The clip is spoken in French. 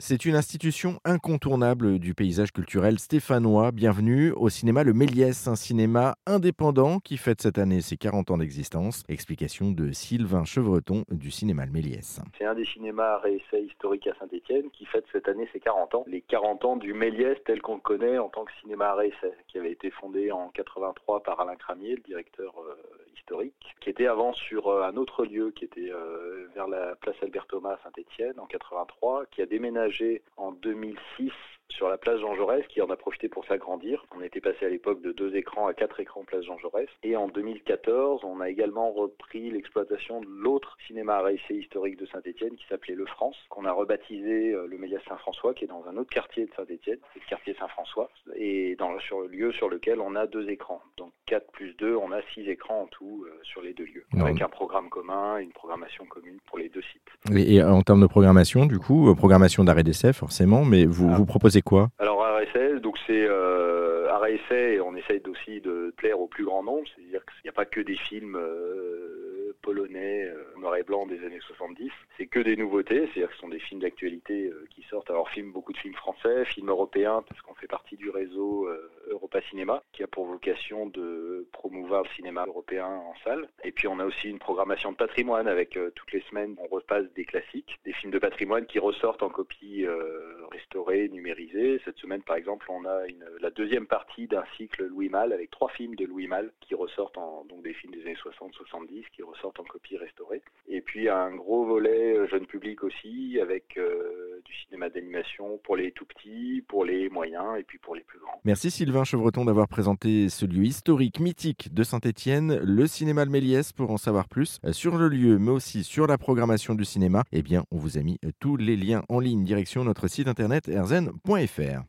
C'est une institution incontournable du paysage culturel stéphanois. Bienvenue au cinéma Le Méliès, un cinéma indépendant qui fête cette année ses 40 ans d'existence. Explication de Sylvain Chevreton du cinéma Le Méliès. C'est un des cinémas à réessai historiques à Saint-Etienne qui fête cette année ses 40 ans. Les 40 ans du Méliès tel qu'on le connaît en tant que cinéma à qui avait été fondé en 83 par Alain Cramier, le directeur euh, historique, qui était avant sur euh, un autre lieu qui était euh, vers la place Albert Thomas à Saint-Etienne en 83, qui a déménagé en 2006 sur la place Jean Jaurès, qui en a profité pour s'agrandir. On était passé à l'époque de deux écrans à quatre écrans place Jean Jaurès. Et en 2014, on a également repris l'exploitation de l'autre cinéma à historique de Saint-Etienne qui s'appelait Le France, qu'on a rebaptisé euh, le Méliès Saint-François, qui est dans un autre quartier de Saint-Etienne, c'est le quartier Saint-François, et dans, sur le lieu sur lequel on a deux écrans. Donc 4 plus 2, on a six écrans en tout euh, sur les deux lieux, avec un programme commun, une programmation commune pour les deux sites. Et, en termes de programmation, du coup, euh, programmation d'arrêt d'essai forcément, mais vous, ah. vous proposez Alors RSS, donc c'est euh, essai, on essaye aussi de plaire au plus grand nombre, c'est-à-dire qu'il n'y a pas que des films euh, polonais noir et blanc des années 70, c'est que des nouveautés, c'est-à-dire que ce sont des films d'actualité qui sortent. Alors film, beaucoup de films français, films européens, parce qu'on fait partie du réseau Europa Cinéma, qui a pour vocation de promouvoir le cinéma européen en salle. Et puis on a aussi une programmation de patrimoine avec euh, toutes les semaines, on repasse des classiques, des films de patrimoine qui ressortent en copie euh, restaurée, numérisée. Cette semaine, par exemple, on a la deuxième partie d'un cycle Louis Malle avec trois films de Louis Malle qui ressortent en, donc des films des années 60-70 qui ressortent en copie restaurée. Et puis un gros volet euh, jeune public aussi avec du cinéma d'animation pour les tout petits, pour les moyens et puis pour les plus grands. Merci Sylvain Chevreton d'avoir présenté ce lieu historique mythique de Saint-Étienne, le cinéma de Méliès. Pour en savoir plus euh, sur le lieu, mais aussi sur la programmation du cinéma, eh bien, on vous a mis euh, tous les liens en ligne direction notre site internet erzen.fr.